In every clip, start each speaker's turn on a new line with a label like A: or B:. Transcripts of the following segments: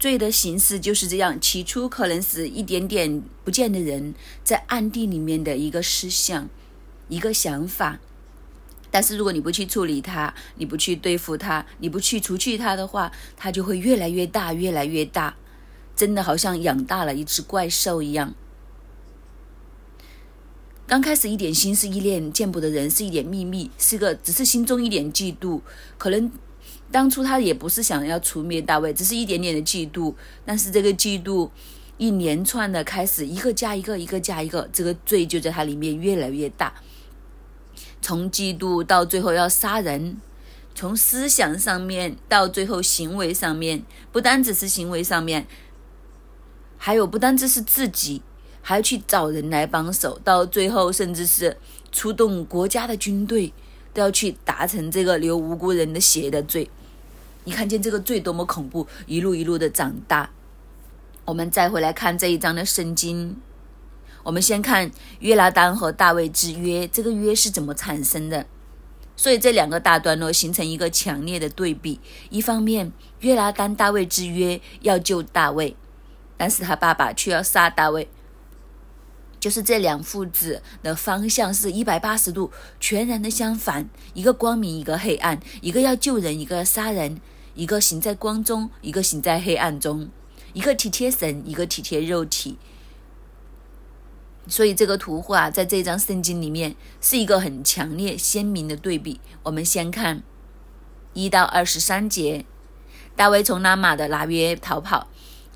A: 罪的形式就是这样，起初可能是一点点不见的人在暗地里面的一个思想、一个想法，但是如果你不去处理它，你不去对付它，你不去除去它的话，它就会越来越大，越来越大，真的好像养大了一只怪兽一样。刚开始一点心思意念见不得人，是一点秘密，是个只是心中一点嫉妒，可能。当初他也不是想要除灭大卫，只是一点点的嫉妒。但是这个嫉妒一连串的开始，一个加一个，一个加一个，这个罪就在他里面越来越大。从嫉妒到最后要杀人，从思想上面到最后行为上面，不单只是行为上面，还有不单只是自己，还要去找人来帮手，到最后甚至是出动国家的军队，都要去达成这个流无辜人的血的罪。你看见这个罪多么恐怖，一路一路的长大。我们再回来看这一章的圣经，我们先看约拿丹和大卫之约，这个约是怎么产生的？所以这两个大段落形成一个强烈的对比。一方面，约拿丹大卫之约要救大卫，但是他爸爸却要杀大卫，就是这两父子的方向是一百八十度全然的相反，一个光明，一个黑暗，一个要救人，一个要杀人。一个行在光中，一个行在黑暗中；一个体贴神，一个体贴肉体。所以这个图画在这张圣经里面是一个很强烈、鲜明的对比。我们先看一到二十三节：大卫从拉玛的拿约逃跑，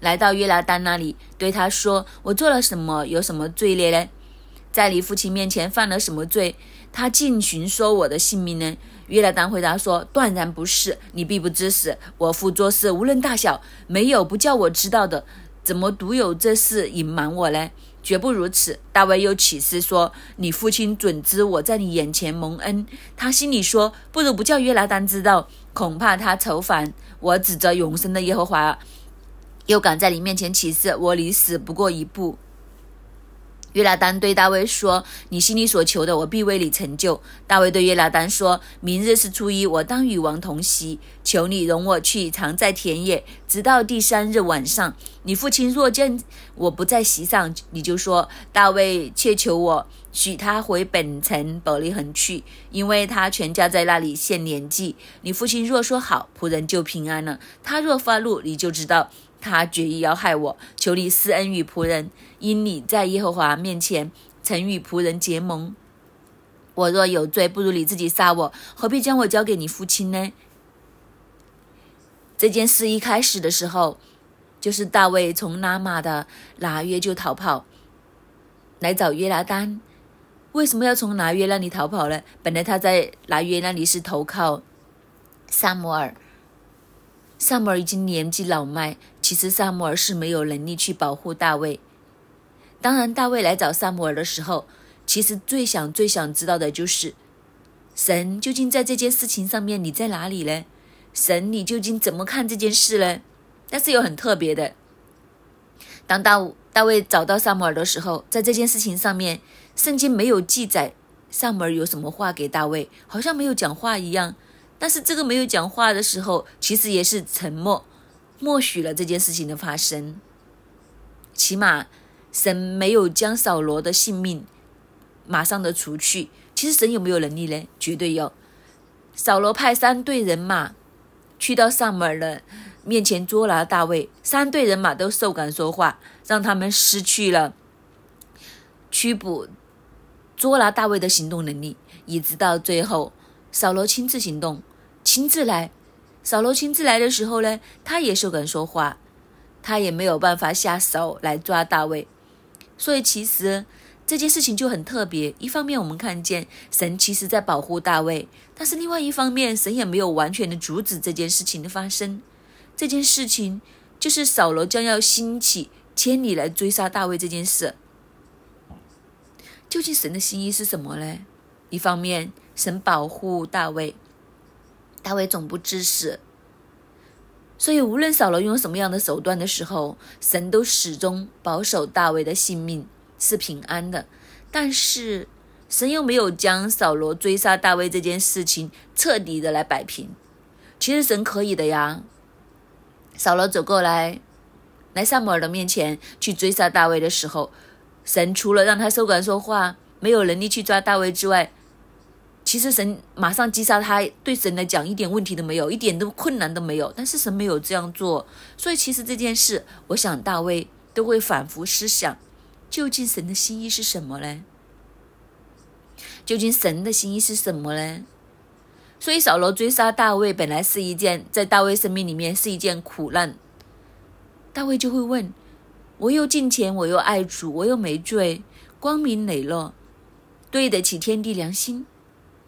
A: 来到约拿丹那里，对他说：“我做了什么？有什么罪孽呢？在你父亲面前犯了什么罪？他竟寻说我的性命呢？”约拿丹回答说：“断然不是，你必不知死。我父做事无论大小，没有不叫我知道的。怎么独有这事隐瞒我呢？绝不如此。”大卫又起誓说：“你父亲准知我在你眼前蒙恩。”他心里说：“不如不叫约拿丹知道，恐怕他愁烦我。指着永生的耶和华，又敢在你面前起誓，我离死不过一步。”约拿丹对大卫说：“你心里所求的，我必为你成就。”大卫对约拿丹说：“明日是初一，我当与王同席。求你容我去藏在田野，直到第三日晚上。你父亲若见我不在席上，你就说大卫切求我许他回本城伯利恒去，因为他全家在那里献年纪。你父亲若说好，仆人就平安了；他若发怒，你就知道。”他决意要害我，求你施恩于仆人，因你在耶和华面前曾与仆人结盟。我若有罪，不如你自己杀我，何必将我交给你父亲呢？这件事一开始的时候，就是大卫从拉玛的拿约就逃跑，来找约拿丹。为什么要从拿约那里逃跑呢？本来他在拿约那里是投靠萨摩尔，萨摩尔已经年纪老迈。其实萨摩尔是没有能力去保护大卫。当然，大卫来找萨摩尔的时候，其实最想、最想知道的就是，神究竟在这件事情上面你在哪里呢？神，你究竟怎么看这件事呢？但是又很特别的，当大大卫找到萨摩尔的时候，在这件事情上面，圣经没有记载萨摩尔有什么话给大卫，好像没有讲话一样。但是这个没有讲话的时候，其实也是沉默。默许了这件事情的发生，起码神没有将扫罗的性命马上的除去。其实神有没有能力呢？绝对有。扫罗派三队人马去到萨摩尔的面前捉拿大卫，三队人马都受感说话，让他们失去了驱捕捉拿大卫的行动能力，一直到最后，扫罗亲自行动，亲自来。扫罗亲自来的时候呢，他也不敢说话，他也没有办法下手来抓大卫，所以其实这件事情就很特别。一方面我们看见神其实在保护大卫，但是另外一方面神也没有完全的阻止这件事情的发生。这件事情就是扫罗将要兴起千里来追杀大卫这件事。究竟神的心意是什么呢？一方面神保护大卫。大卫总不知死，所以无论扫罗用什么样的手段的时候，神都始终保守大卫的性命是平安的。但是神又没有将扫罗追杀大卫这件事情彻底的来摆平。其实神可以的呀。扫罗走过来，来萨姆尔的面前去追杀大卫的时候，神除了让他受管说话，没有能力去抓大卫之外，其实神马上击杀他，对神来讲一点问题都没有，一点都困难都没有。但是神没有这样做，所以其实这件事，我想大卫都会反复思想，究竟神的心意是什么呢？究竟神的心意是什么呢？所以扫罗追杀大卫本来是一件在大卫生命里面是一件苦难。大卫就会问：我又敬虔，我又爱主，我又没罪，光明磊落，对得起天地良心。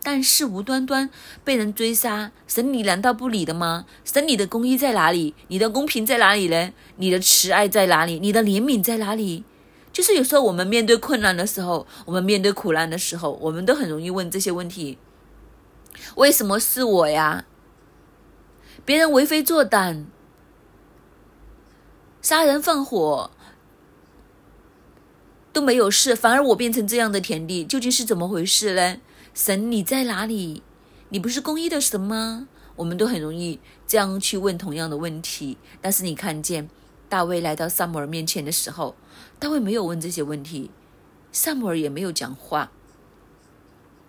A: 但是无端端被人追杀，神你难道不理的吗？神你的公义在哪里？你的公平在哪里呢？你的慈爱在哪里？你的怜悯在哪里？就是有时候我们面对困难的时候，我们面对苦难的时候，我们都很容易问这些问题：为什么是我呀？别人为非作歹，杀人放火都没有事，反而我变成这样的田地，究竟是怎么回事呢？神你在哪里？你不是公义的神吗？我们都很容易这样去问同样的问题，但是你看见。大卫来到萨姆尔面前的时候，大卫没有问这些问题，萨姆尔也没有讲话，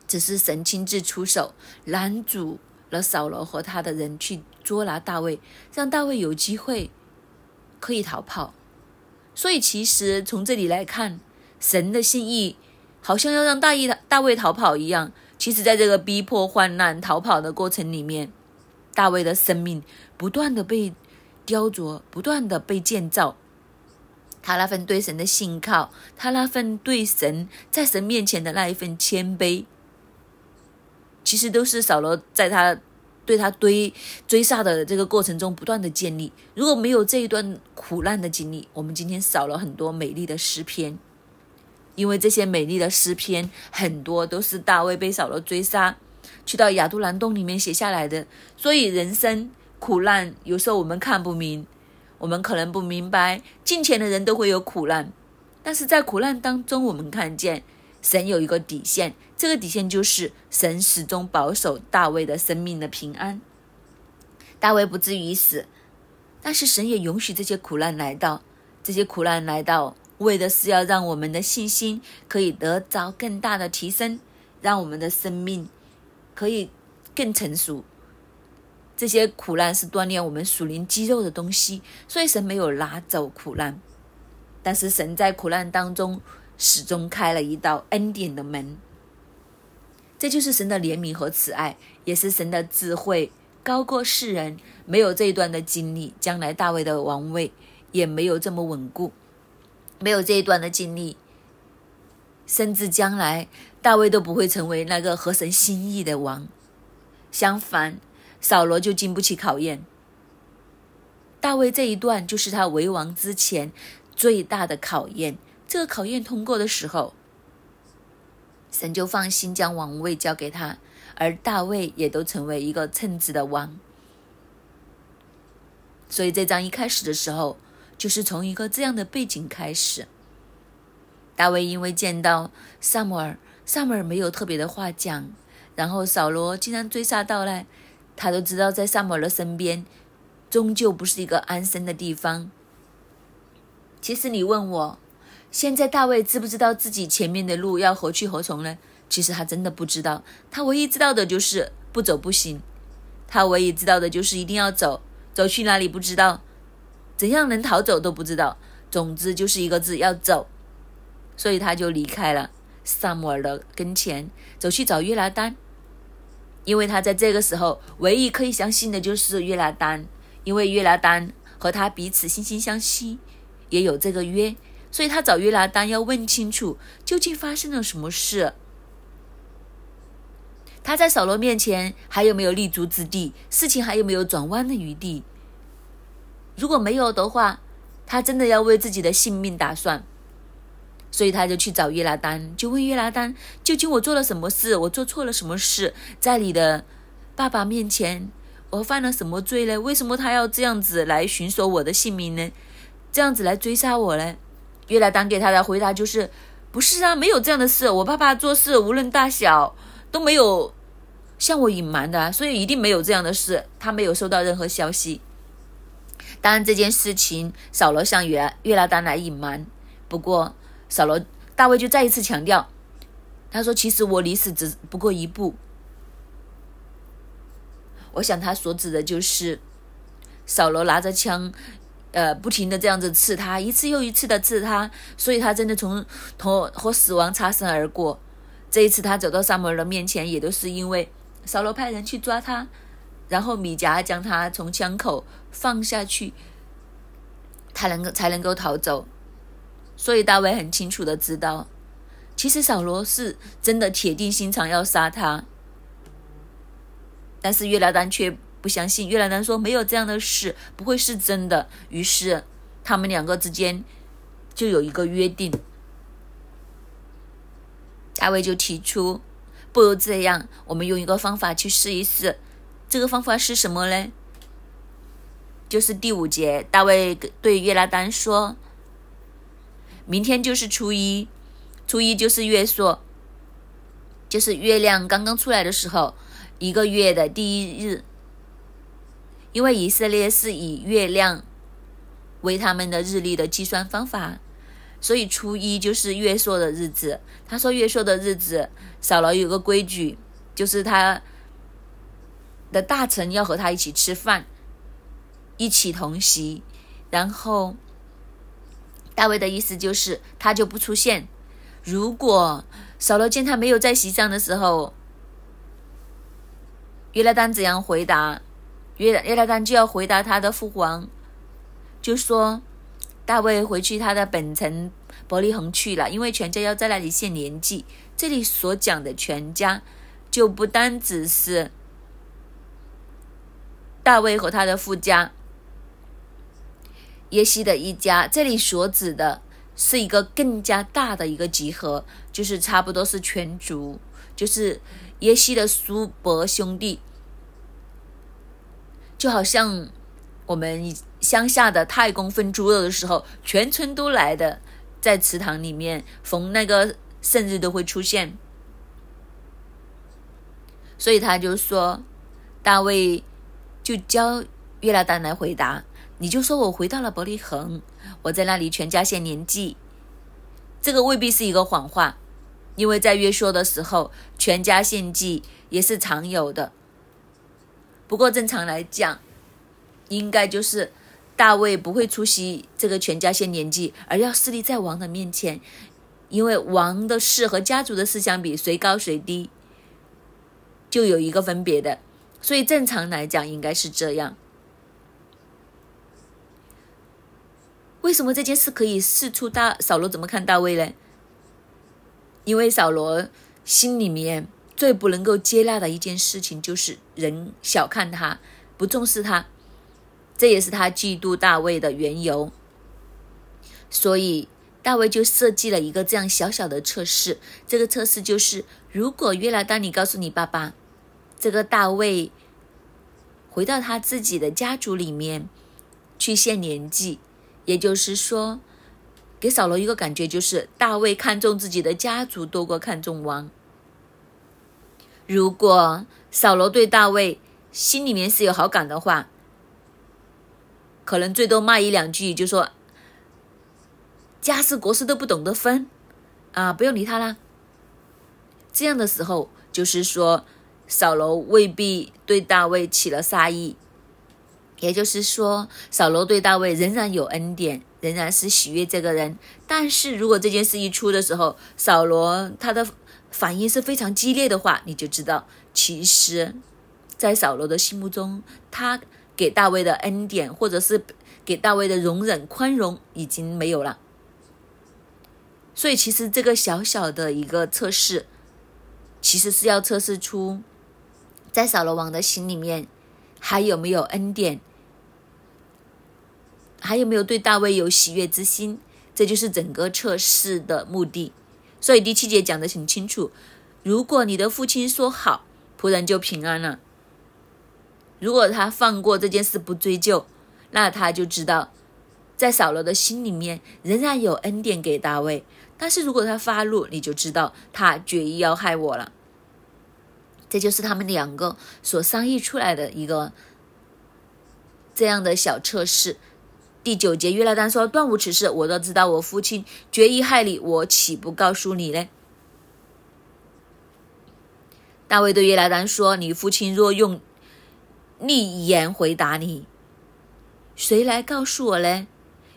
A: 只是神亲自出手拦阻了扫罗和他的人去捉拿大卫，让大卫有机会可以逃跑。所以，其实从这里来看，神的心意好像要让大卫大卫逃跑一样。其实，在这个逼迫、患难、逃跑的过程里面，大卫的生命不断的被。雕琢不断的被建造，他那份对神的信靠，他那份对神在神面前的那一份谦卑，其实都是扫罗在他对他追追杀的这个过程中不断的建立。如果没有这一段苦难的经历，我们今天少了很多美丽的诗篇，因为这些美丽的诗篇很多都是大卫被扫罗追杀，去到亚杜兰洞里面写下来的，所以人生。苦难有时候我们看不明，我们可能不明白，金钱的人都会有苦难，但是在苦难当中，我们看见神有一个底线，这个底线就是神始终保守大卫的生命的平安，大卫不至于死，但是神也允许这些苦难来到，这些苦难来到，为的是要让我们的信心可以得着更大的提升，让我们的生命可以更成熟。这些苦难是锻炼我们属灵肌肉的东西，所以神没有拿走苦难，但是神在苦难当中始终开了一道恩典的门。这就是神的怜悯和慈爱，也是神的智慧高过世人。没有这一段的经历，将来大卫的王位也没有这么稳固；没有这一段的经历，甚至将来大卫都不会成为那个合神心意的王。相反。扫罗就经不起考验，大卫这一段就是他为王之前最大的考验。这个考验通过的时候，神就放心将王位交给他，而大卫也都成为一个称职的王。所以这章一开始的时候，就是从一个这样的背景开始。大卫因为见到萨姆尔，萨姆尔没有特别的话讲，然后扫罗竟然追杀到来。他都知道，在萨摩尔的身边，终究不是一个安身的地方。其实你问我，现在大卫知不知道自己前面的路要何去何从呢？其实他真的不知道，他唯一知道的就是不走不行。他唯一知道的就是一定要走，走去哪里不知道，怎样能逃走都不知道。总之就是一个字，要走。所以他就离开了萨摩尔的跟前，走去找约拿丹。因为他在这个时候唯一可以相信的就是约拿丹，因为约拿丹和他彼此惺惺相惜，也有这个约，所以他找约拿丹要问清楚究竟发生了什么事。他在扫罗面前还有没有立足之地？事情还有没有转弯的余地？如果没有的话，他真的要为自己的性命打算。所以他就去找约拿丹，就问约拿丹：“究竟我做了什么事？我做错了什么事？在你的爸爸面前，我犯了什么罪呢？为什么他要这样子来寻索我的性命呢？这样子来追杀我呢？”约拿丹给他的回答就是：“不是啊，没有这样的事。我爸爸做事无论大小都没有向我隐瞒的，所以一定没有这样的事。他没有收到任何消息。”当然，这件事情扫罗向约约拉丹来隐瞒。不过，扫罗大卫就再一次强调，他说：“其实我离死只不过一步。”我想他所指的就是扫罗拿着枪，呃，不停的这样子刺他，一次又一次的刺他，所以他真的从和和死亡擦身而过。这一次他走到撒母耳的面前，也都是因为扫罗派人去抓他，然后米迦将他从枪口放下去，他能够才能够逃走。所以大卫很清楚的知道，其实扫罗是真的铁定心肠要杀他。但是约拿丹却不相信，约拿丹说没有这样的事，不会是真的。于是他们两个之间就有一个约定。大卫就提出，不如这样，我们用一个方法去试一试。这个方法是什么呢？就是第五节，大卫对约拿丹说：“明天就是初一，初一就是月朔，就是月亮刚刚出来的时候。”一个月的第一日，因为以色列是以月亮为他们的日历的计算方法，所以初一就是月朔的日子。他说月朔的日子，少了有个规矩，就是他的大臣要和他一起吃饭，一起同席。然后大卫的意思就是他就不出现。如果扫罗见他没有在席上的时候，约拉丹怎样回答？约约拉丹就要回答他的父王，就说大卫回去他的本城伯利恒去了，因为全家要在那里献年祭。这里所讲的全家，就不单只是大卫和他的父家耶西的一家，这里所指的是一个更加大的一个集合，就是差不多是全族，就是耶西的叔伯兄弟。就好像我们乡下的太公分猪肉的时候，全村都来的，在祠堂里面逢那个圣日都会出现，所以他就说，大卫就教约拉丹来回答，你就说我回到了伯利恒，我在那里全家献年祭，这个未必是一个谎话，因为在约说的时候，全家献祭也是常有的。不过正常来讲，应该就是大卫不会出席这个全家献年祭，而要侍立在王的面前，因为王的事和家族的事相比，谁高谁低，就有一个分别的。所以正常来讲应该是这样。为什么这件事可以试出大扫罗怎么看大卫呢？因为扫罗心里面。最不能够接纳的一件事情，就是人小看他，不重视他，这也是他嫉妒大卫的缘由。所以大卫就设计了一个这样小小的测试。这个测试就是：如果约拿丹你告诉你爸爸，这个大卫回到他自己的家族里面去献年祭，也就是说，给扫罗一个感觉，就是大卫看重自己的家族多过看重王。如果扫罗对大卫心里面是有好感的话，可能最多骂一两句，就说家事国事都不懂得分，啊，不用理他啦。这样的时候，就是说扫罗未必对大卫起了杀意，也就是说扫罗对大卫仍然有恩典，仍然是喜悦这个人。但是如果这件事一出的时候，扫罗他的。反应是非常激烈的话，你就知道，其实，在扫罗的心目中，他给大卫的恩典，或者是给大卫的容忍、宽容，已经没有了。所以，其实这个小小的一个测试，其实是要测试出，在扫罗王的心里面，还有没有恩典，还有没有对大卫有喜悦之心，这就是整个测试的目的。所以第七节讲的很清楚，如果你的父亲说好，仆人就平安了。如果他放过这件事不追究，那他就知道，在扫罗的心里面仍然有恩典给大卫。但是如果他发怒，你就知道他决意要害我了。这就是他们两个所商议出来的一个这样的小测试。第九节，约拉丹说：“断无此事，我都知道。我父亲决意害你，我岂不告诉你呢？”大卫对约拉丹说：“你父亲若用逆言回答你，谁来告诉我呢？”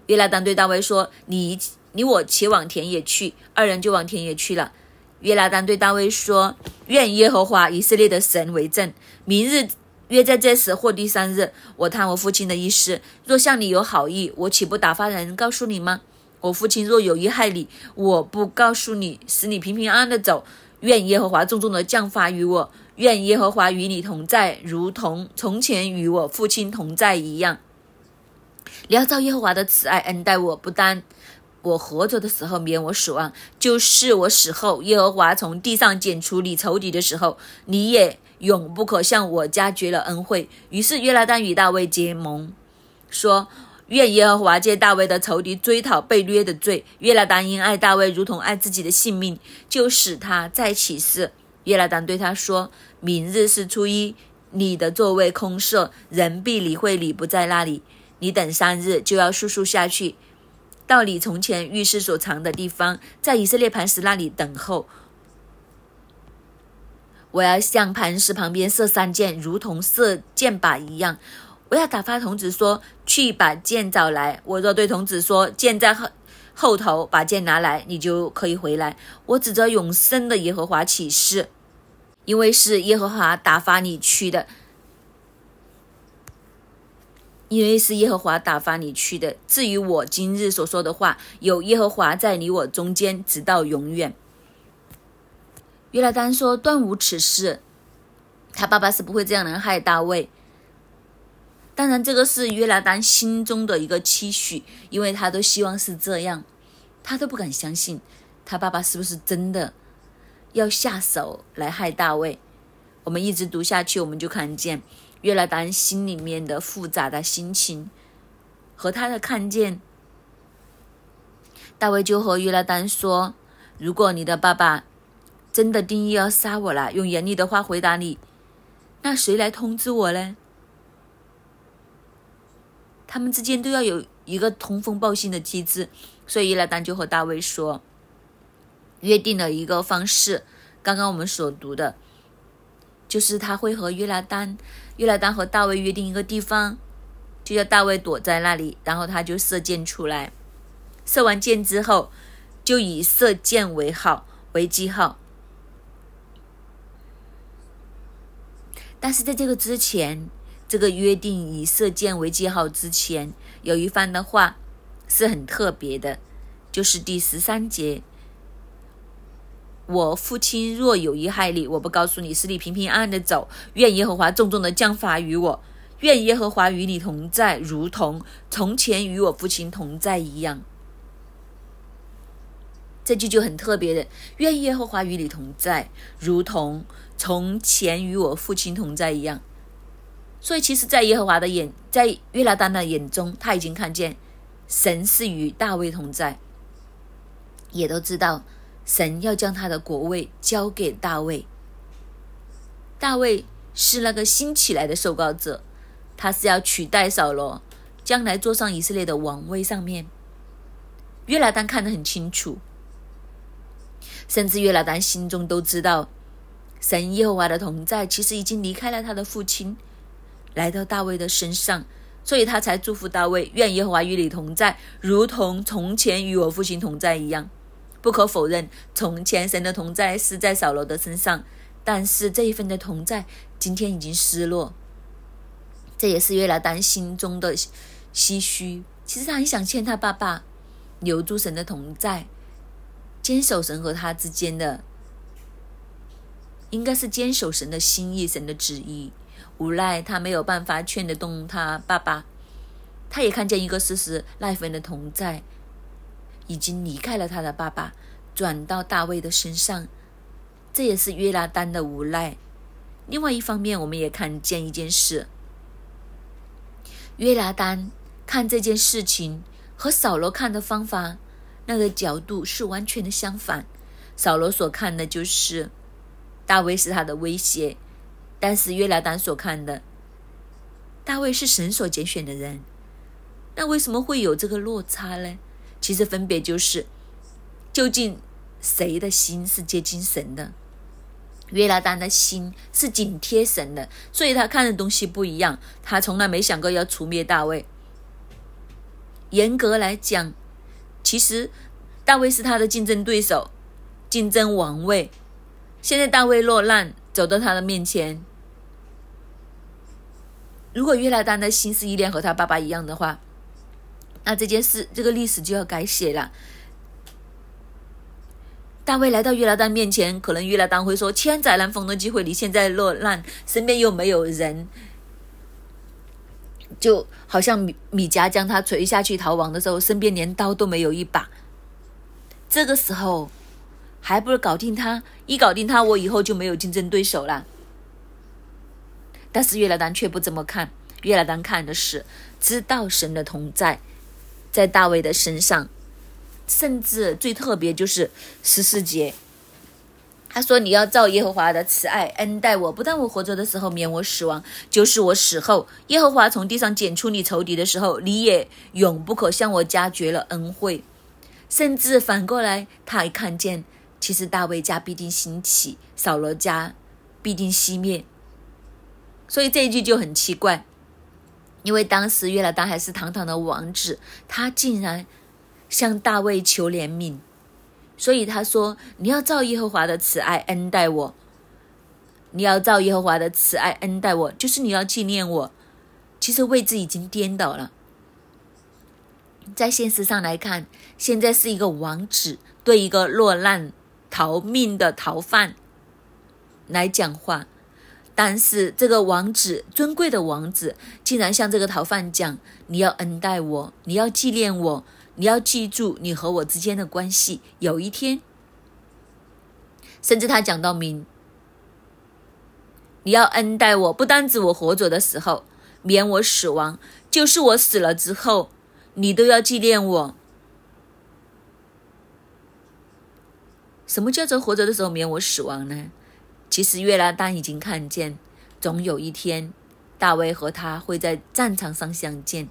A: 约拉丹对大卫说：“你你我且往田野去。”二人就往田野去了。约拿丹对大卫说：“愿耶和华以色列的神为证，明日约在这时或第三日，我探我父亲的意思。若向你有好意，我岂不打发人告诉你吗？我父亲若有意害你，我不告诉你，使你平平安安的走。”愿耶和华重重的降罚于我，愿耶和华与你同在，如同从前与我父亲同在一样。你要照耶和华的慈爱恩待我，不单我活着的时候免我死亡，就是我死后，耶和华从地上剪除你仇敌的时候，你也永不可向我家绝了恩惠。于是约拉丹与大卫结盟，说。愿耶和华借大卫的仇敌追讨被掠的罪。约拉丹因爱大卫如同爱自己的性命，就使他再起誓。约拉丹对他说：“明日是初一，你的座位空设，人必理会你不在那里。你等三日，就要速速下去，到你从前遇事所藏的地方，在以色列磐石那里等候。我要向磐石旁边射三箭，如同射箭靶一样。”我要打发童子说：“去把箭找来。”我若对童子说：“箭在后后头，把箭拿来，你就可以回来。”我指着永生的耶和华起誓，因为是耶和华打发你去的，因为是耶和华打发你去的。至于我今日所说的话，有耶和华在你我中间，直到永远。约拉丹说：“断无此事。”他爸爸是不会这样能害大卫。当然，这个是约拿丹心中的一个期许，因为他都希望是这样，他都不敢相信他爸爸是不是真的要下手来害大卫。我们一直读下去，我们就看见约拿丹心里面的复杂的心情和他的看见。大卫就和约拿丹说：“如果你的爸爸真的定义要杀我了，用严厉的话回答你，那谁来通知我呢？”他们之间都要有一个通风报信的机制，所以约拉丹就和大卫说，约定了一个方式。刚刚我们所读的，就是他会和约拉丹，约拉丹和大卫约定一个地方，就叫大卫躲在那里，然后他就射箭出来，射完箭之后，就以射箭为号为记号。但是在这个之前。这个约定以射箭为记号之前，有一番的话是很特别的，就是第十三节：我父亲若有遗害你，我不告诉你，使你平平安安的走。愿耶和华重重的降罚于我，愿耶和华与你同在，如同从前与我父亲同在一样。这句就很特别的，愿耶和华与你同在，如同从前与我父亲同在一样。所以，其实，在耶和华的眼，在约拿丹的眼中，他已经看见神是与大卫同在，也都知道神要将他的国位交给大卫。大卫是那个新起来的受膏者，他是要取代扫罗，将来坐上以色列的王位上面。约拿丹看得很清楚，甚至约拿丹心中都知道，神耶和华的同在其实已经离开了他的父亲。来到大卫的身上，所以他才祝福大卫：愿耶和华与你同在，如同从前与我父亲同在一样。不可否认，从前神的同在是在扫罗的身上，但是这一份的同在今天已经失落。这也是约拿丹心中的唏嘘。其实他很想欠他爸爸留住神的同在，坚守神和他之间的，应该是坚守神的心意、神的旨意。无奈他没有办法劝得动他爸爸，他也看见一个事实：那份的同在已经离开了他的爸爸，转到大卫的身上。这也是约拿丹的无奈。另外一方面，我们也看见一件事：约拿丹看这件事情和扫罗看的方法，那个角度是完全的相反。扫罗所看的就是大卫是他的威胁。但是约拿丹所看的大卫是神所拣选的人，那为什么会有这个落差呢？其实分别就是，究竟谁的心是接近神的？约拿丹的心是紧贴神的，所以他看的东西不一样。他从来没想过要除灭大卫。严格来讲，其实大卫是他的竞争对手，竞争王位。现在大卫落难，走到他的面前。如果约拿丹的心是依恋和他爸爸一样的话，那这件事，这个历史就要改写了。大卫来到约拿丹面前，可能约拿丹会说：“千载难逢的机会，你现在落难，身边又没有人，就好像米米迦将他垂下去逃亡的时候，身边连刀都没有一把。这个时候，还不如搞定他，一搞定他，我以后就没有竞争对手了。”但是约拿丹却不这么看，约拿丹看的是知道神的同在，在大卫的身上。甚至最特别就是十四节，他说：“你要照耶和华的慈爱恩待我，不但我活着的时候免我死亡，就是我死后，耶和华从地上剪出你仇敌的时候，你也永不可向我加绝了恩惠。”甚至反过来，他还看见，其实大卫家必定兴起，扫罗家必定熄灭。所以这一句就很奇怪，因为当时约拿丹还是堂堂的王子，他竟然。向大卫求怜悯，所以他说：“你要照耶和华的慈爱恩待我。你要照耶和华的慈爱恩待我，就是你要纪念我。”其实位置已经颠倒了。在现实上来看，现在是一个王子对一个落难逃命的逃犯来讲话，但是这个王子尊贵的王子竟然向这个逃犯讲：“你要恩待我，你要纪念我。”你要记住你和我之间的关系。有一天，甚至他讲到明，你要恩待我，不单指我活着的时候免我死亡，就是我死了之后，你都要纪念我。什么叫做活着的时候免我死亡呢？其实约拿丹已经看见，总有一天，大卫和他会在战场上相见。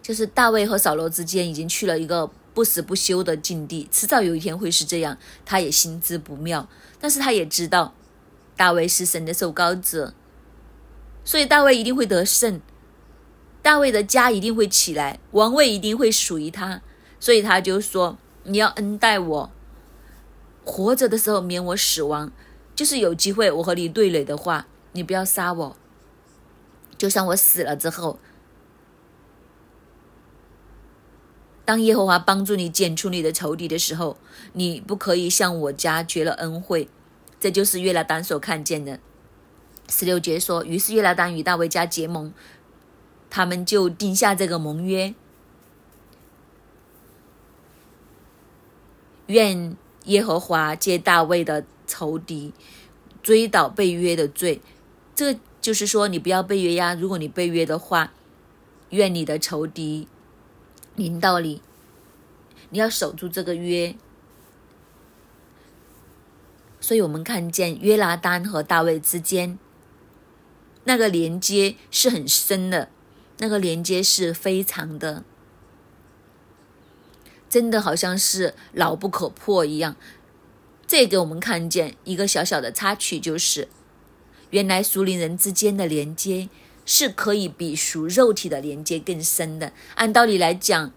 A: 就是大卫和扫罗之间已经去了一个不死不休的境地，迟早有一天会是这样。他也心知不妙，但是他也知道大卫是神的受膏者，所以大卫一定会得胜，大卫的家一定会起来，王位一定会属于他。所以他就说：“你要恩待我，活着的时候免我死亡，就是有机会我和你对垒的话，你不要杀我，就算我死了之后。”当耶和华帮助你剪除你的仇敌的时候，你不可以向我家绝了恩惠。这就是约拿丹所看见的。十六节说：“于是约拿丹与大卫家结盟，他们就定下这个盟约，愿耶和华借大卫的仇敌追讨被约的罪。”这就是说，你不要被约呀。如果你被约的话，愿你的仇敌。临到你，你要守住这个约。所以我们看见约拿丹和大卫之间那个连接是很深的，那个连接是非常的，真的好像是牢不可破一样。这给我们看见一个小小的插曲，就是原来属灵人之间的连接。是可以比属肉体的连接更深的。按道理来讲，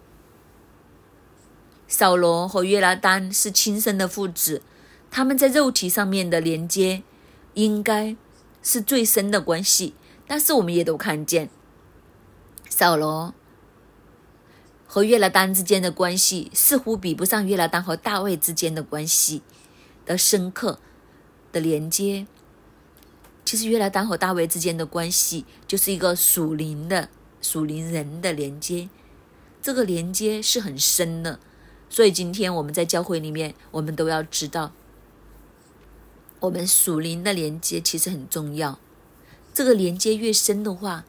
A: 扫罗和约拿丹是亲生的父子，他们在肉体上面的连接应该是最深的关系。但是我们也都看见，扫罗和约拿丹之间的关系似乎比不上约拿丹和大卫之间的关系的深刻的连接。其实，约拿丹和大卫之间的关系就是一个属灵的、属灵人的连接，这个连接是很深的。所以，今天我们在教会里面，我们都要知道，我们属灵的连接其实很重要。这个连接越深的话，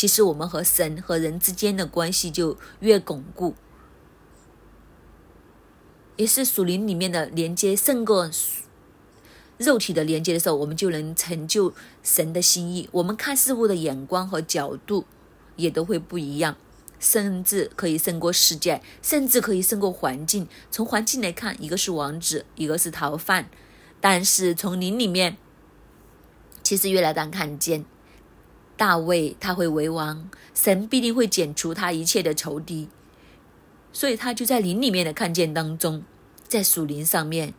A: 其实我们和神和人之间的关系就越巩固，也是属灵里面的连接胜过。肉体的连接的时候，我们就能成就神的心意。我们看事物的眼光和角度也都会不一样，甚至可以胜过世界，甚至可以胜过环境。从环境来看，一个是王子，一个是逃犯，但是从灵里面，其实越来当看见大卫他会为王，神必定会剪除他一切的仇敌。所以他就在林里面的看见当中，在属灵上面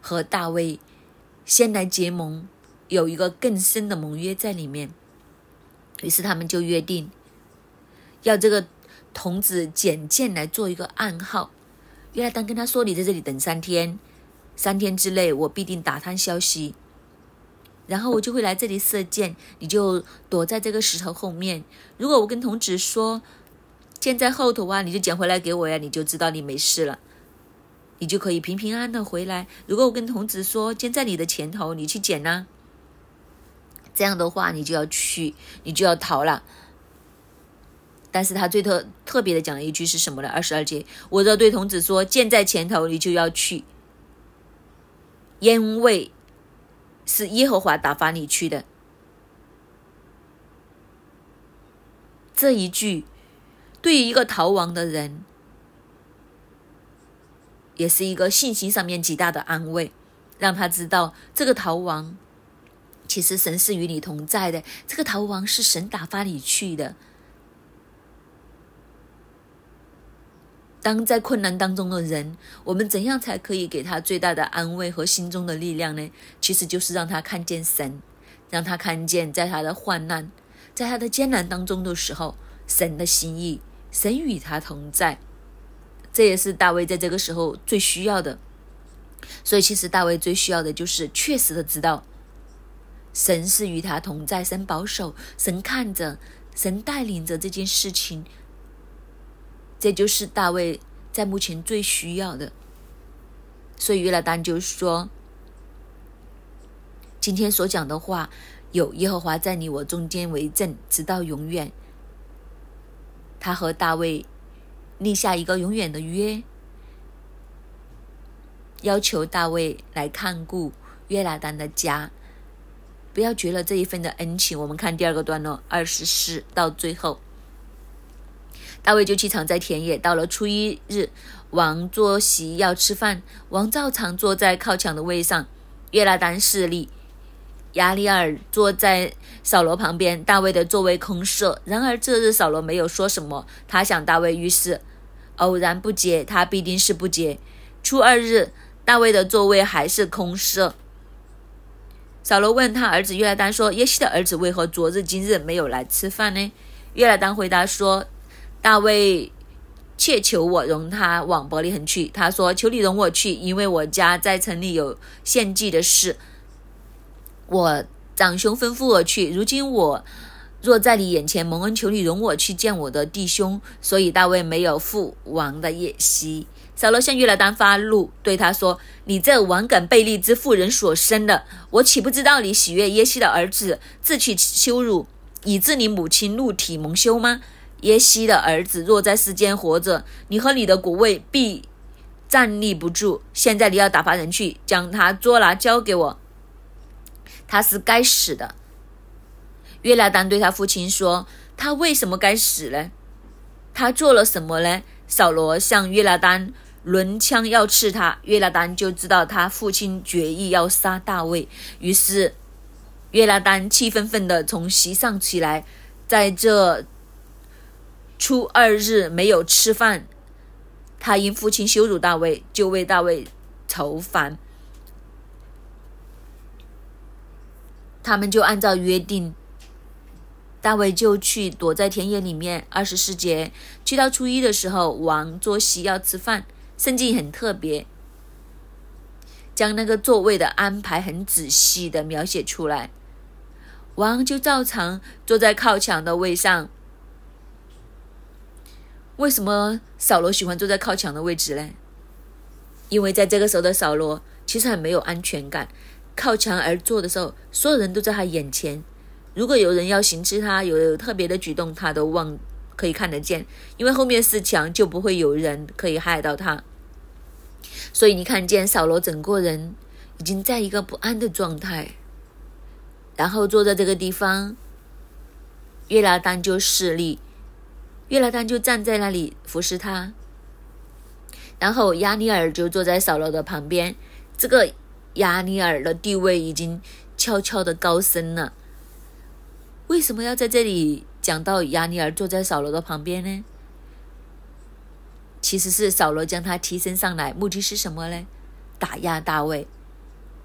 A: 和大卫先来结盟，有一个更深的盟约在里面。于是他们就约定，要这个童子简剑来做一个暗号。约拉丹跟他说：“你在这里等三天，三天之内我必定打探消息，然后我就会来这里射箭，你就躲在这个石头后面。如果我跟童子说。”箭在后头啊，你就捡回来给我呀，你就知道你没事了，你就可以平平安安的回来。如果我跟童子说箭在你的前头，你去捡呐，这样的话你就要去，你就要逃了。但是他最特特别的讲了一句是什么呢？二十二节，我要对童子说剑在前头，你就要去，因为是耶和华打发你去的。这一句。对于一个逃亡的人，也是一个信心上面极大的安慰，让他知道这个逃亡，其实神是与你同在的。这个逃亡是神打发你去的。当在困难当中的人，我们怎样才可以给他最大的安慰和心中的力量呢？其实就是让他看见神，让他看见在他的患难、在他的艰难当中的时候，神的心意。神与他同在，这也是大卫在这个时候最需要的。所以，其实大卫最需要的就是确实的知道，神是与他同在，神保守，神看着，神带领着这件事情。这就是大卫在目前最需要的。所以，约拿丹就说：“今天所讲的话，有耶和华在你我中间为证，直到永远。”他和大卫立下一个永远的约，要求大卫来看顾约拿丹的家，不要绝了这一份的恩情。我们看第二个段落，二十四到最后，大卫就去藏在田野。到了初一日，王坐席要吃饭，王照常坐在靠墙的位上，约拿丹侍立。亚里尔坐在扫罗旁边，大卫的座位空设。然而这日扫罗没有说什么，他想大卫遇事，偶然不接，他必定是不接。初二日，大卫的座位还是空设。扫罗问他儿子约拉丹说：“耶西的儿子为何昨日今日没有来吃饭呢？”约拉丹回答说：“大卫切求我容他往伯利恒去。他说：求你容我去，因为我家在城里有献祭的事。”我长兄吩咐我去，如今我若在你眼前蒙恩，求你容我去见我的弟兄。所以大卫没有父王的夜袭。扫罗向约拿丹发怒，对他说：“你这顽梗悖逆之妇人所生的，我岂不知道你喜悦耶西的儿子，自取羞辱，以致你母亲怒体蒙羞吗？耶西的儿子若在世间活着，你和你的国位必站立不住。现在你要打发人去，将他捉拿交给我。”他是该死的。约拿丹对他父亲说：“他为什么该死呢？他做了什么呢？”扫罗向约拿丹抡枪要刺他，约拿丹就知道他父亲决意要杀大卫，于是约拿丹气愤愤地从席上起来，在这初二日没有吃饭。他因父亲羞辱大卫，就为大卫愁烦。他们就按照约定，大卫就去躲在田野里面。二十四节，去到初一的时候，王坐席要吃饭，圣经很特别，将那个座位的安排很仔细的描写出来。王就照常坐在靠墙的位上。为什么扫罗喜欢坐在靠墙的位置呢？因为在这个时候的扫罗其实很没有安全感。靠墙而坐的时候，所有人都在他眼前。如果有人要行刺他，有特别的举动，他都望可以看得见，因为后面是墙，就不会有人可以害到他。所以你看见扫罗整个人已经在一个不安的状态，然后坐在这个地方，约拿丹就势力，约拿丹就站在那里服侍他，然后亚尼尔就坐在扫罗的旁边，这个亚尼尔的地位已经悄悄的高升了。为什么要在这里讲到亚尼尔坐在扫罗的旁边呢？其实是扫罗将他提升上来，目的是什么呢？打压大卫，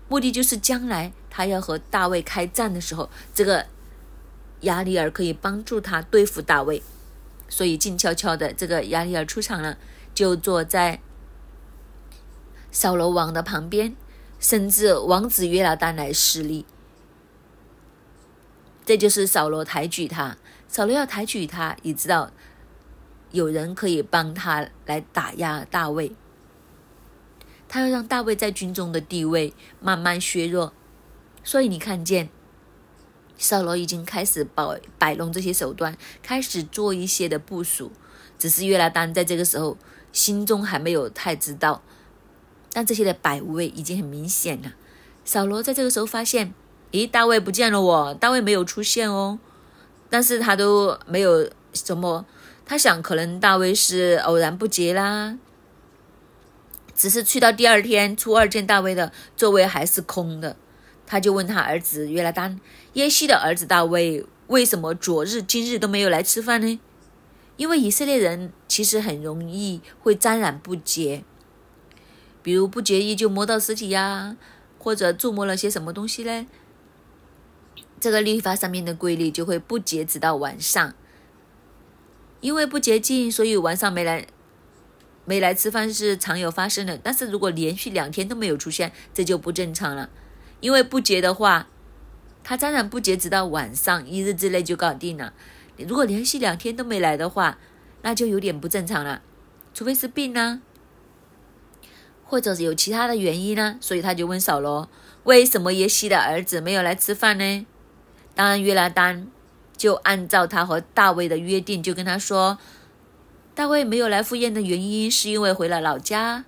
A: 目的就是将来他要和大卫开战的时候，这个亚尼尔可以帮助他对付大卫。所以静悄悄的，这个亚尼尔出场了，就坐在扫罗王的旁边，甚至王子约拿丹来施力。这就是扫罗抬举他，扫罗要抬举他，你知道。有人可以帮他来打压大卫，他要让大卫在军中的地位慢慢削弱，所以你看见扫罗已经开始摆摆弄这些手段，开始做一些的部署。只是约拿丹在这个时候心中还没有太知道，但这些的摆位已经很明显了。扫罗在这个时候发现，咦，大卫不见了，我大卫没有出现哦，但是他都没有什么。他想，可能大卫是偶然不洁啦，只是去到第二天，初二见大卫的座位还是空的，他就问他儿子约拿丹耶西的儿子大卫，为什么昨日今日都没有来吃饭呢？因为以色列人其实很容易会沾染不洁，比如不洁意就摸到尸体呀，或者触摸了些什么东西嘞？这个律法上面的规律就会不洁，直到晚上。因为不洁净，所以晚上没来，没来吃饭是常有发生的。但是如果连续两天都没有出现，这就不正常了。因为不结的话，他沾染不洁，直到晚上一日之内就搞定了。你如果连续两天都没来的话，那就有点不正常了。除非是病呢，或者是有其他的原因呢。所以他就问扫罗：为什么耶西的儿子没有来吃饭呢？当然约拿丹。就按照他和大卫的约定，就跟他说，大卫没有来赴宴的原因是因为回了老家。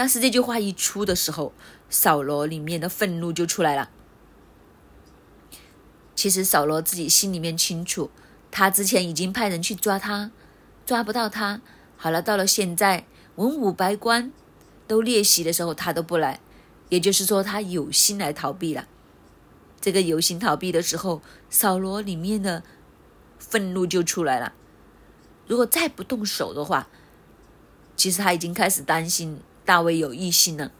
A: 但是这句话一出的时候，扫罗里面的愤怒就出来了。其实扫罗自己心里面清楚，他之前已经派人去抓他，抓不到他。好了，到了现在文武百官都列席的时候，他都不来，也就是说，他有心来逃避了。这个有心逃避的时候，扫罗里面的愤怒就出来了。如果再不动手的话，其实他已经开始担心大卫有异性了。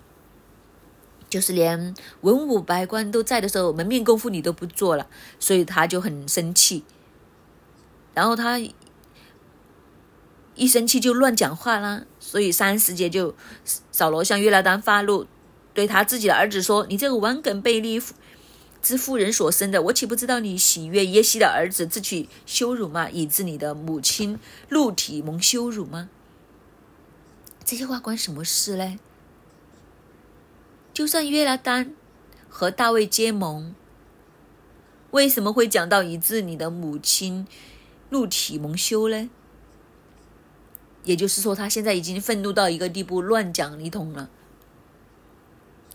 A: 就是连文武百官都在的时候，门面功夫你都不做了，所以他就很生气。然后他一生气就乱讲话啦，所以三十节就扫罗向约拿丹发怒，对他自己的儿子说：“你这个顽梗悖逆！”之妇人所生的，我岂不知道你喜悦耶西的儿子自取羞辱吗？以致你的母亲露体蒙羞辱吗？这些话关什么事呢？就算约拿丹和大卫结盟，为什么会讲到以致你的母亲露体蒙羞呢？也就是说，他现在已经愤怒到一个地步，乱讲一通了，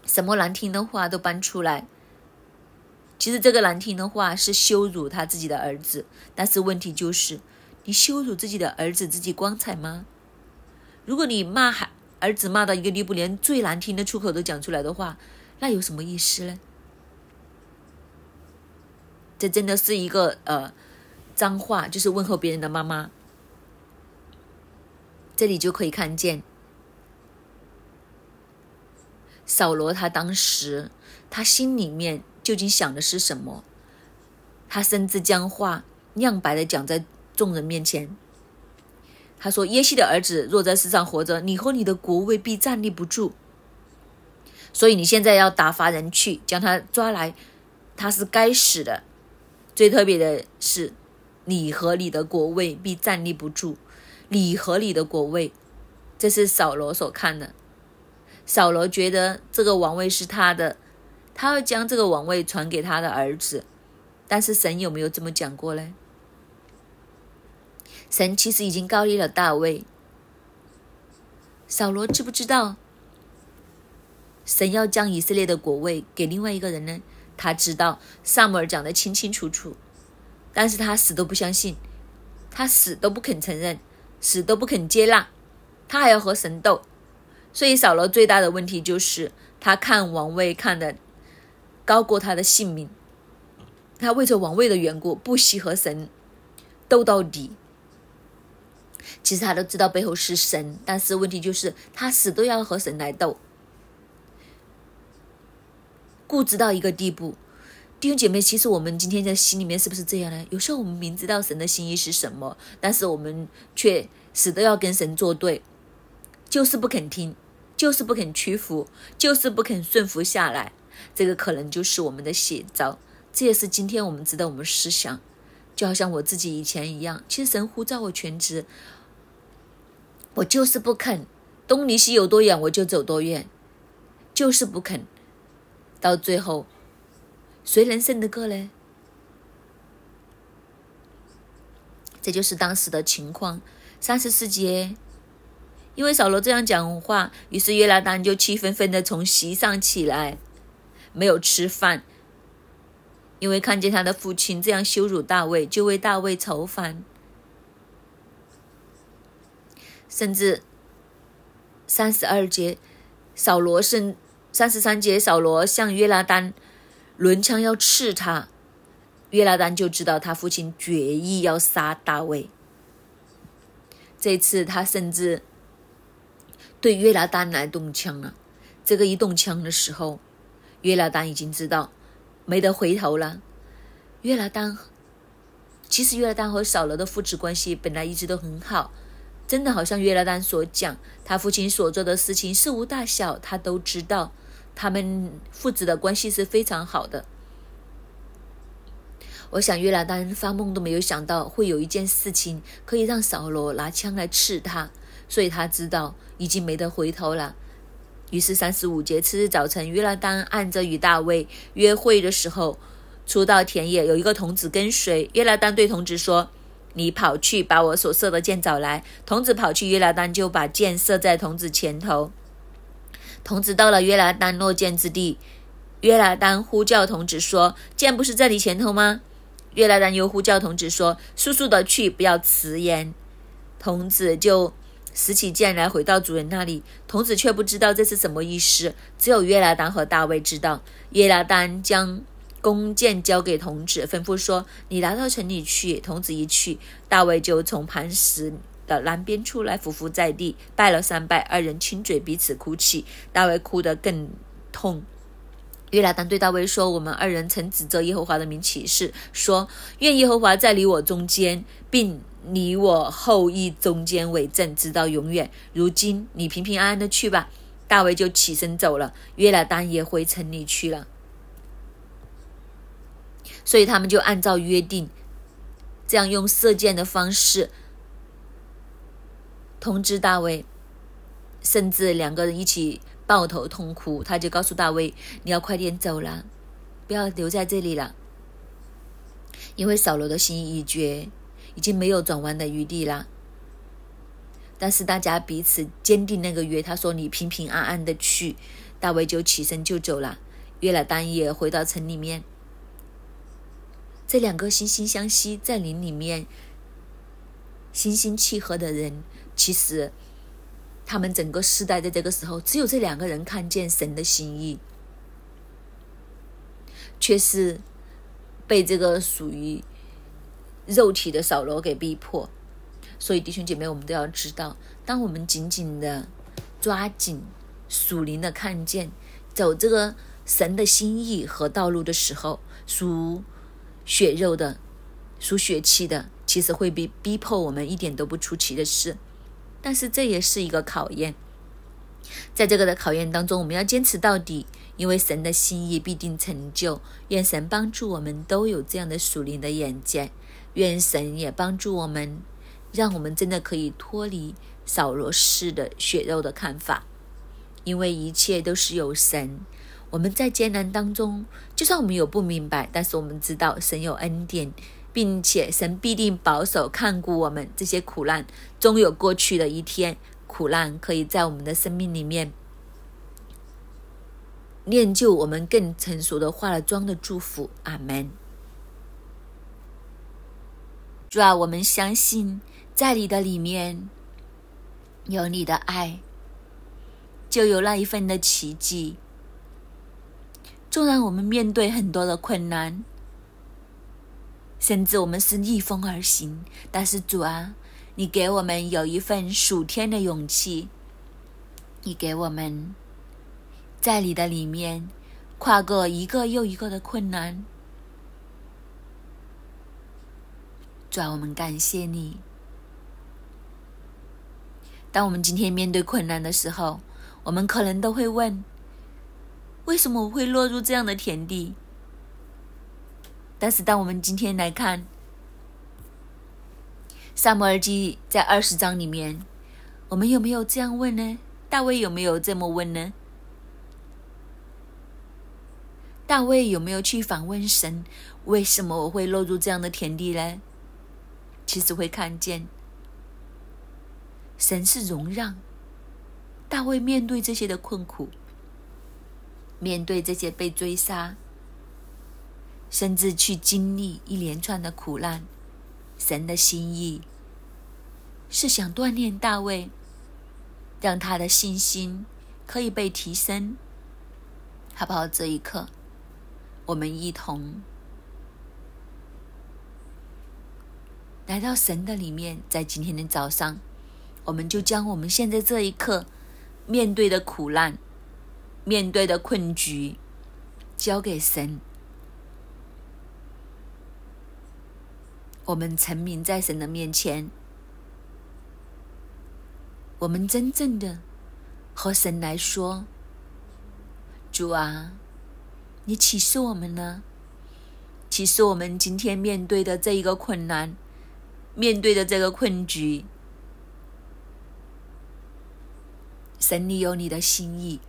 A: 什么难听的话都搬出来。其实这个难听的话是羞辱他自己的儿子，但是问题就是，你羞辱自己的儿子，自己光彩吗？如果你骂孩儿子骂到一个地步，连最难听的出口都讲出来的话，那有什么意思呢？这真的是一个呃脏话，就是问候别人的妈妈。这里就可以看见扫罗他当时他心里面。究竟想的是什么？他甚至将话亮白的讲在众人面前。他说：“耶西的儿子若在世上活着，你和你的国位必站立不住。所以你现在要打发人去将他抓来，他是该死的。最特别的是，你和你的国位必站立不住。你和你的国位，这是扫罗所看的。扫罗觉得这个王位是他的。”他要将这个王位传给他的儿子，但是神有没有这么讲过呢？神其实已经高立了大卫。扫罗知不知道神要将以色列的国位给另外一个人呢？他知道萨姆尔讲的清清楚楚，但是他死都不相信，他死都不肯承认，死都不肯接纳，他还要和神斗。所以扫罗最大的问题就是他看王位看的高过他的性命，他为着王位的缘故不惜和神斗到底。其实他都知道背后是神，但是问题就是他死都要和神来斗。固执到一个地步，弟兄姐妹，其实我们今天在心里面是不是这样呢？有时候我们明知道神的心意是什么，但是我们却死都要跟神作对，就是不肯听，就是不肯屈服，就是不肯顺服下来。这个可能就是我们的写照。这也是今天我们值得我们思想。就好像我自己以前一样，其实神呼召我全职，我就是不肯。东离西有多远，我就走多远，就是不肯。到最后，谁能胜得过呢？这就是当时的情况。三十四节，因为扫罗这样讲话，于是约拉丹就气愤愤的从席上起来，没有吃饭，因为看见他的父亲这样羞辱大卫，就为大卫愁烦，甚至三十二节，扫罗甚。三十三节，扫罗向约拉丹抡枪要刺他，约拉丹就知道他父亲决意要杀大卫。这次他甚至对约拉丹来动枪了。这个一动枪的时候，约拉丹已经知道没得回头了。约拉丹其实约拉丹和扫罗的父子关系本来一直都很好，真的好像约拉丹所讲，他父亲所做的事情事无大小，他都知道。他们父子的关系是非常好的。我想约拿丹发梦都没有想到会有一件事情可以让扫罗拿枪来刺他，所以他知道已经没得回头了。于是三十五节次日早晨，约拿丹按着与大卫约会的时候，出到田野，有一个童子跟随。约拿丹对童子说：“你跑去把我所射的箭找来。”童子跑去，约拿丹就把箭射在童子前头。童子到了约拿丹落箭之地，约拿丹呼叫童子说：“箭不是在你前头吗？”约拿丹又呼叫童子说：“速速的去，不要迟延。”童子就拾起剑来，回到主人那里。童子却不知道这是什么意思，只有约拿丹和大卫知道。约拿丹将弓箭交给童子，吩咐说：“你拿到城里去。”童子一去，大卫就从磐石。的南边出来，伏伏在地，拜了三拜，二人亲嘴，彼此哭泣。大卫哭得更痛。约拿丹对大卫说：“我们二人曾指着耶和华的名起誓，说愿耶和华在你我中间，并你我后裔中间为证，直到永远。如今你平平安安的去吧。”大卫就起身走了，约拿丹也回城里去了。所以他们就按照约定，这样用射箭的方式。通知大卫，甚至两个人一起抱头痛哭。他就告诉大卫：“你要快点走了，不要留在这里了，因为扫罗的心意已决，已经没有转弯的余地了。”但是大家彼此坚定那个约。他说：“你平平安安的去。”大卫就起身就走了。约了丹也回到城里面。这两个惺惺相惜，在林里面心心契合的人。其实，他们整个时代在这个时候，只有这两个人看见神的心意，却是被这个属于肉体的扫罗给逼迫。所以，弟兄姐妹，我们都要知道，当我们紧紧的抓紧属灵的看见，走这个神的心意和道路的时候，属血肉的、属血气的，其实会被逼迫我们一点都不出奇的事。但是这也是一个考验，在这个的考验当中，我们要坚持到底，因为神的心意必定成就。愿神帮助我们都有这样的属灵的眼界，愿神也帮助我们，让我们真的可以脱离扫罗式的血肉的看法，因为一切都是有神。我们在艰难当中，就算我们有不明白，但是我们知道神有恩典。并且神必定保守看顾我们，这些苦难终有过去的一天。苦难可以在我们的生命里面练就我们更成熟的化了妆的祝福。阿门。主啊，我们相信在你的里面有你的爱，就有那一份的奇迹。纵然我们面对很多的困难，甚至我们是逆风而行，但是主啊，你给我们有一份属天的勇气，你给我们在你的里面跨过一个又一个的困难。主啊，我们感谢你。当我们今天面对困难的时候，我们可能都会问。为什么我会落入这样的田地？但是，当我们今天来看《萨摩尔记》在二十章里面，我们有没有这样问呢？大卫有没有这么问呢？大卫有没有去访问神？为什么我会落入这样的田地呢？其实会看见，神是容让大卫面对这些的困苦。面对这些被追杀，甚至去经历一连串的苦难，神的心意是想锻炼大卫，让他的信心可以被提升，好不好？这一刻，我们一同来到神的里面，在今天的早上，我们就将我们现在这一刻面对的苦难。面对的困局，交给神。我们沉迷在神的面前，我们真正的和神来说：“主啊，你启示我们呢？启示我们今天面对的这一个困难，面对的这个困局，神里有你的心意。”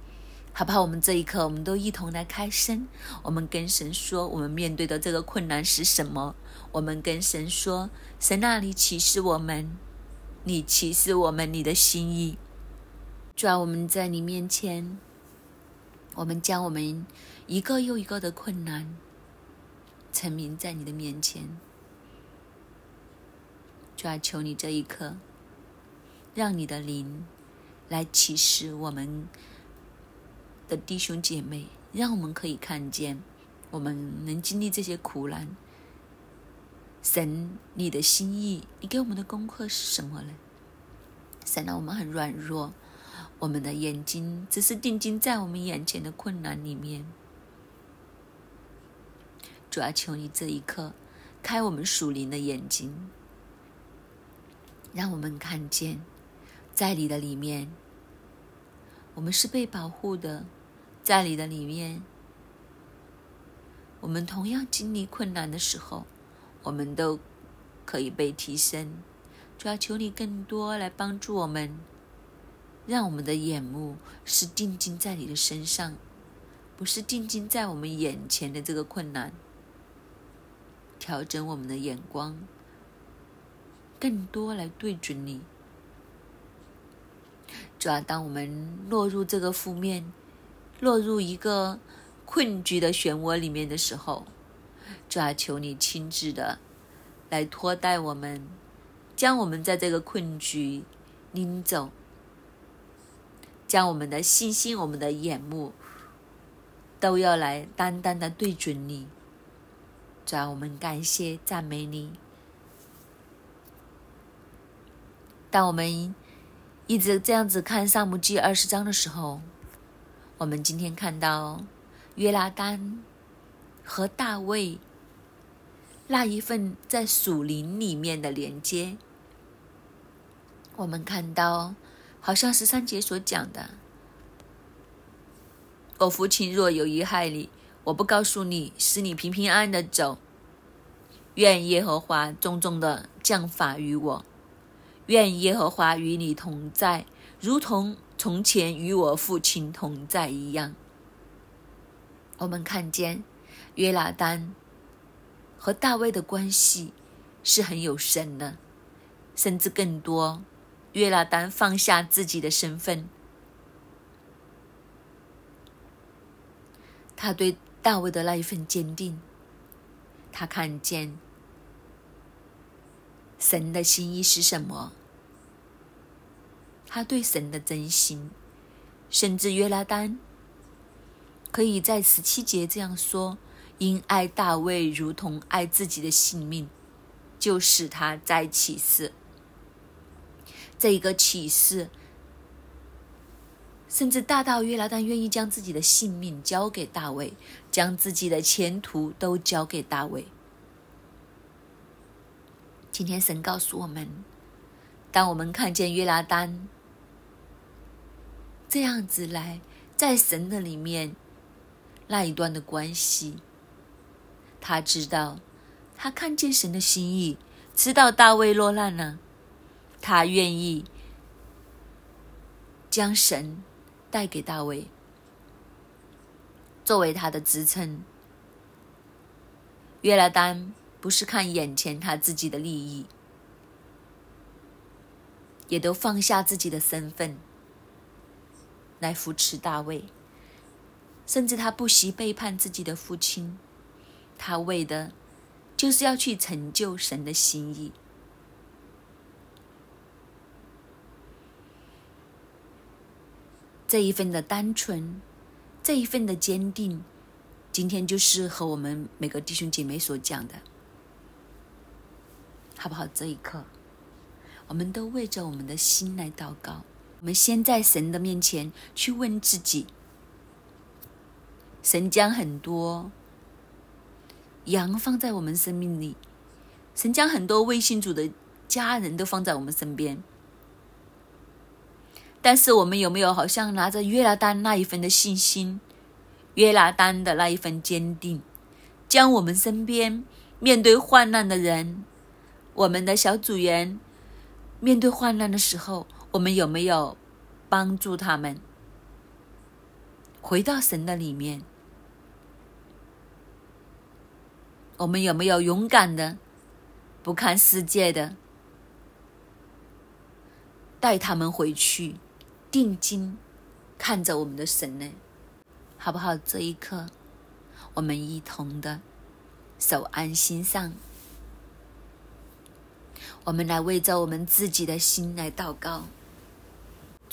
A: 好不好？我们这一刻，我们都一同来开声。我们跟神说，我们面对的这个困难是什么？我们跟神说，神那里启示我们，你启示我们你的心意。主要我们在你面前，我们将我们一个又一个的困难，陈明在你的面前。主要求你这一刻，让你的灵来启示我们。的弟兄姐妹，让我们可以看见，我们能经历这些苦难。神，你的心意，你给我们的功课是什么呢？神啊，我们很软弱，我们的眼睛只是定睛在我们眼前的困难里面。主要求你这一刻开我们属灵的眼睛，让我们看见，在你的里面，我们是被保护的。在你的里面，我们同样经历困难的时候，我们都可以被提升。主要求你更多来帮助我们，让我们的眼目是定睛在你的身上，不是定睛在我们眼前的这个困难。调整我们的眼光，更多来对准你。主要当我们落入这个负面。落入一个困局的漩涡里面的时候，主啊，求你亲自的来托带我们，将我们在这个困局拎走，将我们的信心、我们的眼目都要来单单的对准你。主啊，我们感谢赞美你。当我们一直这样子看《萨姆记》二十章的时候，我们今天看到约拉丹和大卫那一份在属林里面的连接，我们看到好像十三节所讲的：“我父亲若有遗害你，我不告诉你，使你平平安安的走。愿耶和华重重的降法于我，愿耶和华与你同在，如同。”从前与我父亲同在一样，我们看见约拿丹和大卫的关系是很有深的，甚至更多。约拿丹放下自己的身份，他对大卫的那一份坚定，他看见神的心意是什么，他对神的真心，甚至约拉丹可以在十七节这样说：“因爱大卫如同爱自己的性命，就使他在起誓。”这一个启示。甚至大到约拿丹愿意将自己的性命交给大卫，将自己的前途都交给大卫。今天神告诉我们，当我们看见约拿丹这样子来在神的里面那一段的关系，他知道，他看见神的心意，知道大卫落难了，他愿意将神。带给大卫，作为他的支撑。约拿丹不是看眼前他自己的利益，也都放下自己的身份来扶持大卫，甚至他不惜背叛自己的父亲，他为的就是要去成就神的心意。这一份的单纯，这一份的坚定，今天就是和我们每个弟兄姐妹所讲的，好不好？这一刻，我们都为着我们的心来祷告。我们先在神的面前去问自己：神将很多羊放在我们生命里，神将很多微信主的家人都放在我们身边。但是我们有没有好像拿着约拿丹那一份的信心，约拿丹的那一份坚定，将我们身边面对患难的人，我们的小组员面对患难的时候，我们有没有帮助他们回到神的里面？我们有没有勇敢的不看世界的带他们回去？定睛看着我们的神呢，好不好？这一刻，我们一同的手安心上，我们来为着我们自己的心来祷告。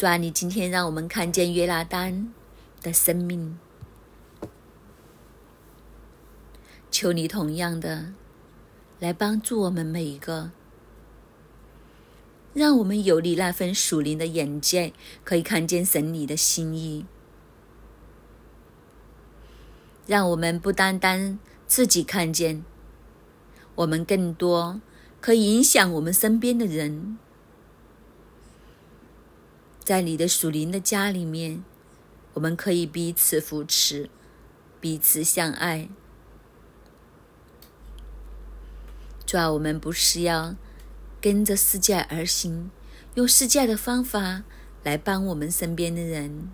A: 主啊，你今天让我们看见约拿丹的生命，求你同样的来帮助我们每一个。让我们有你那份属灵的眼界，可以看见神你的心意。让我们不单单自己看见，我们更多可以影响我们身边的人。在你的属灵的家里面，我们可以彼此扶持，彼此相爱。主要我们不是要。跟着世界而行，用世界的方法来帮我们身边的人，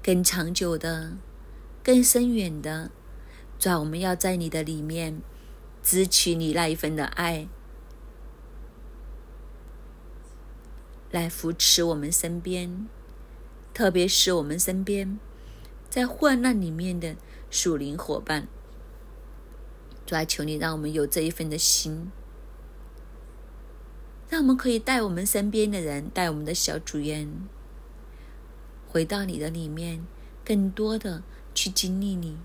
A: 更长久的、更深远的。主要我们要在你的里面，支取你那一份的爱，来扶持我们身边，特别是我们身边在患难里面的属灵伙伴。主啊，求你让我们有这一份的心。让我们可以带我们身边的人，带我们的小主员，回到你的里面，更多的去经历你。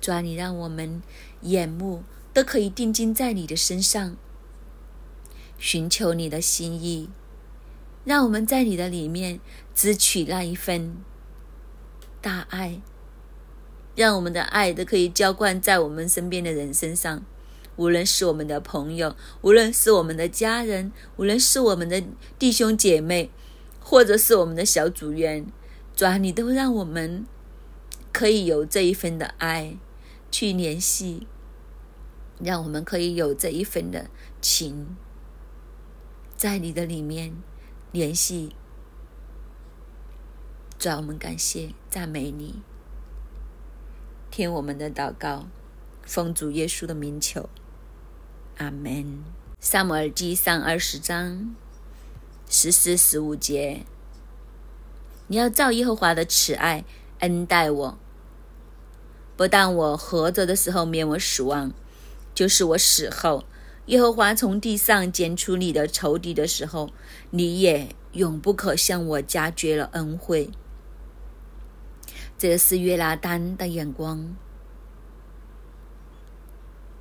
A: 主啊，你让我们眼目都可以定睛在你的身上，寻求你的心意，让我们在你的里面支取那一份大爱，让我们的爱都可以浇灌在我们身边的人身上。无论是我们的朋友，无论是我们的家人，无论是我们的弟兄姐妹，或者是我们的小组员，主啊，你都让我们可以有这一份的爱去联系，让我们可以有这一份的情，在你的里面联系。主啊，我们感谢赞美你，听我们的祷告，奉主耶稣的名求。阿门。萨姆尔记上二十章十四十五节，你要照耶和华的慈爱恩待我，不但我活着的时候免我死亡，就是我死后，耶和华从地上剪除你的仇敌的时候，你也永不可向我加绝了恩惠。这是约拿丹的眼光，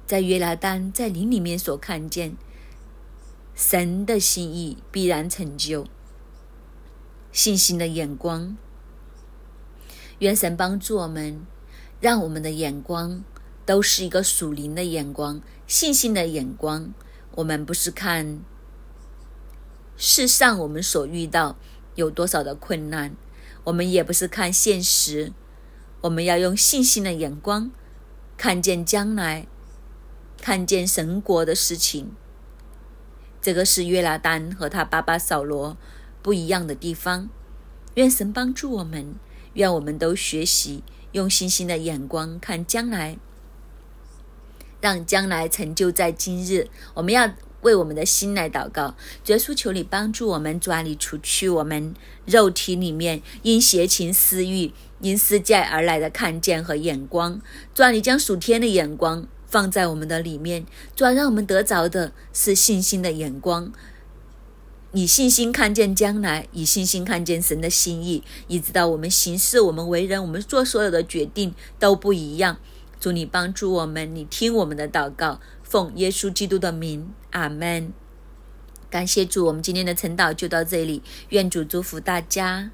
A: 在约拿丹在林里面所看见，神的心意必然成就。信心的眼光，愿神帮助我们，让我们的眼光都是一个属灵的眼光、信心的眼光。我们不是看世上我们所遇到有多少的困难，我们也不是看现实，我们要用信心的眼光看见将来，看见神国的事情。这个是约拿丹和他爸爸扫罗。不一样的地方，愿神帮助我们，愿我们都学习用信心的眼光看将来，让将来成就在今日。我们要为我们的心来祷告，主耶稣求你帮助我们，主啊，你除去我们肉体里面因邪情私欲、因世界而来的看见和眼光，主啊，你将属天的眼光放在我们的里面，主啊，让我们得着的是信心的眼光。以信心看见将来，以信心看见神的心意，以知道我们行事、我们为人、我们做所有的决定都不一样。祝你帮助我们，你听我们的祷告，奉耶稣基督的名，阿门。感谢主，我们今天的晨祷就到这里，愿主祝福大家。